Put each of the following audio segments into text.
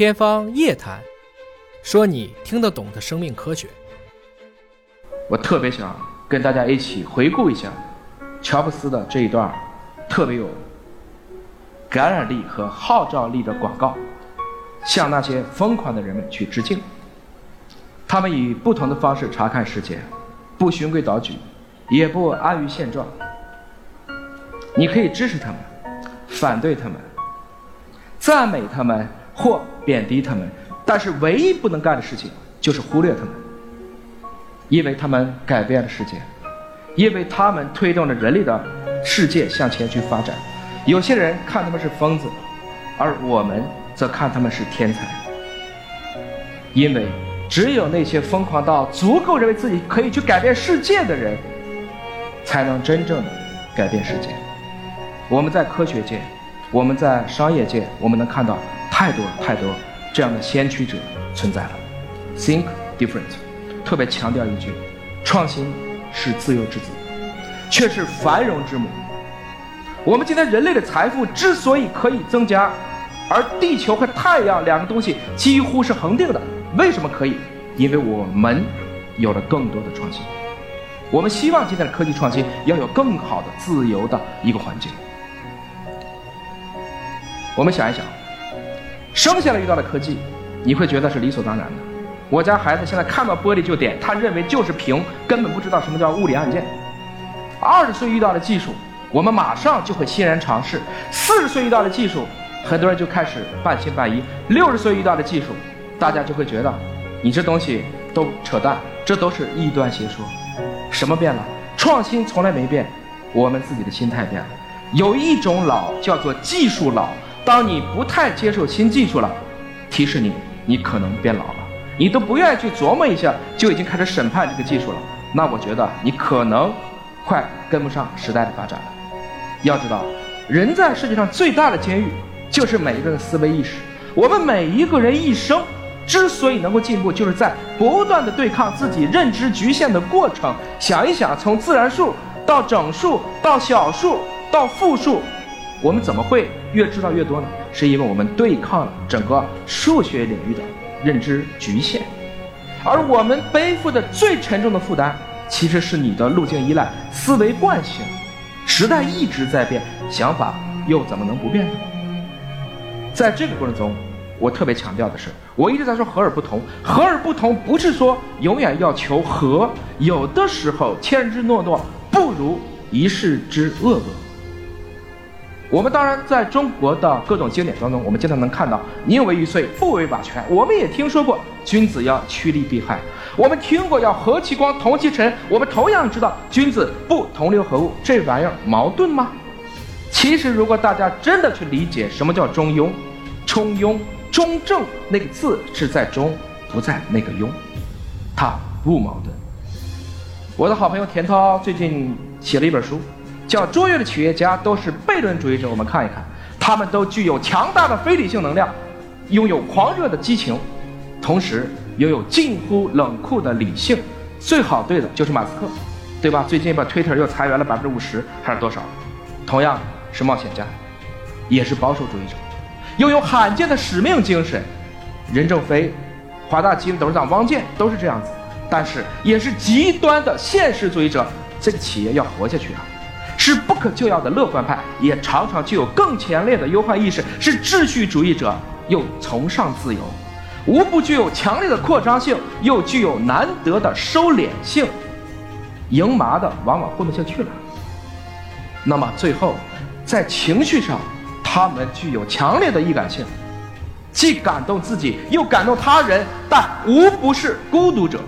天方夜谭，说你听得懂的生命科学。我特别想跟大家一起回顾一下乔布斯的这一段特别有感染力和号召力的广告，向那些疯狂的人们去致敬。他们以不同的方式查看世界，不循规蹈矩，也不安于现状。你可以支持他们，反对他们，赞美他们或贬低他们，但是唯一不能干的事情就是忽略他们，因为他们改变了世界，因为他们推动着人类的世界向前去发展。有些人看他们是疯子，而我们则看他们是天才，因为只有那些疯狂到足够认为自己可以去改变世界的人，才能真正的改变世界。我们在科学界，我们在商业界，我们能看到太多太多这样的先驱者存在了。Think different，特别强调一句：创新是自由之子，却是繁荣之母。我们今天人类的财富之所以可以增加，而地球和太阳两个东西几乎是恒定的，为什么可以？因为我们有了更多的创新。我们希望今天的科技创新要有更好的自由的一个环境。我们想一想，生下来遇到的科技，你会觉得是理所当然的。我家孩子现在看到玻璃就点，他认为就是屏，根本不知道什么叫物理按键。二十岁遇到的技术，我们马上就会欣然尝试；四十岁遇到的技术，很多人就开始半信半疑；六十岁遇到的技术，大家就会觉得你这东西都扯淡，这都是异端邪说。什么变了？创新从来没变，我们自己的心态变了。有一种老叫做技术老。当你不太接受新技术了，提示你，你可能变老了，你都不愿意去琢磨一下，就已经开始审判这个技术了。那我觉得你可能快跟不上时代的发展了。要知道，人在世界上最大的监狱就是每一个人的思维意识。我们每一个人一生之所以能够进步，就是在不断的对抗自己认知局限的过程。想一想，从自然数到整数到小数到复数。我们怎么会越知道越多呢？是因为我们对抗了整个数学领域的认知局限，而我们背负的最沉重的负担，其实是你的路径依赖、思维惯性。时代一直在变，想法又怎么能不变呢？在这个过程中，我特别强调的是，我一直在说和而不同。和而不同不是说永远要求和，有的时候千日之诺诺不如一世之恶恶。我们当然在中国的各种经典当中，我们经常能看到“宁为玉碎，不为瓦全”。我们也听说过“君子要趋利避害”，我们听过要和其光，同其尘。我们同样知道“君子不同流合污”，这玩意儿矛盾吗？其实，如果大家真的去理解什么叫中庸、中庸、中正，那个字是在中，不在那个庸，它不矛盾。我的好朋友田涛最近写了一本书。叫卓越的企业家都是悖论主义者。我们看一看，他们都具有强大的非理性能量，拥有狂热的激情，同时拥有近乎冷酷的理性。最好对的就是马斯克，对吧？最近把 Twitter 又裁员了百分之五十，还是多少？同样是冒险家，也是保守主义者，拥有罕见的使命精神。任正非、华大基因董事长汪建都是这样子，但是也是极端的现实主义者。这个企业要活下去啊！是不可救药的乐观派，也常常具有更强烈的忧患意识；是秩序主义者，又崇尚自由，无不具有强烈的扩张性，又具有难得的收敛性。赢麻的往往混不下去了。那么最后，在情绪上，他们具有强烈的易感性，既感动自己，又感动他人，但无不是孤独者。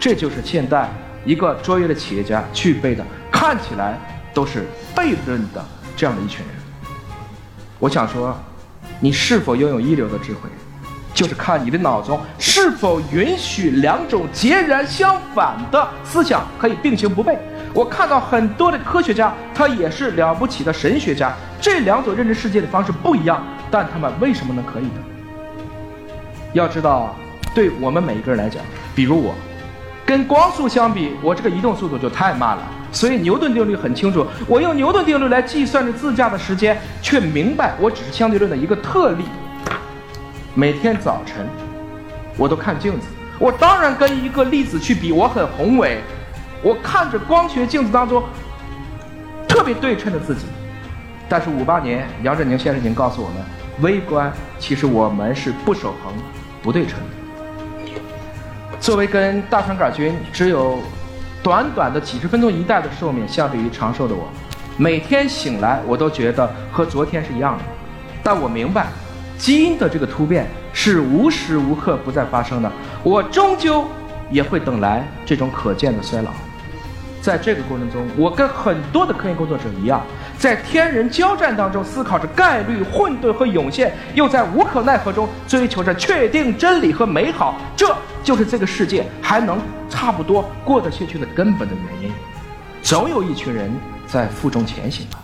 这就是现代一个卓越的企业家具备的，看起来。都是悖论的这样的一群人。我想说，你是否拥有一流的智慧，就是看你的脑中是否允许两种截然相反的思想可以并行不悖。我看到很多的科学家，他也是了不起的神学家，这两种认知世界的方式不一样，但他们为什么能可以呢？要知道，对我们每一个人来讲，比如我，跟光速相比，我这个移动速度就太慢了。所以牛顿定律很清楚，我用牛顿定律来计算着自驾的时间，却明白我只是相对论的一个特例。每天早晨，我都看镜子。我当然跟一个粒子去比，我很宏伟。我看着光学镜子当中特别对称的自己。但是五八年，杨振宁先生已经告诉我们，微观其实我们是不守恒、不对称。作为跟大肠杆菌只有短短的几十分钟一代的寿命，相比于长寿的我，每天醒来我都觉得和昨天是一样的。但我明白，基因的这个突变是无时无刻不在发生的，我终究也会等来这种可见的衰老。在这个过程中，我跟很多的科研工作者一样，在天人交战当中思考着概率、混沌和涌现，又在无可奈何中追求着确定真理和美好。这就是这个世界还能差不多过得下去的根本的原因。总有一群人在负重前行吧。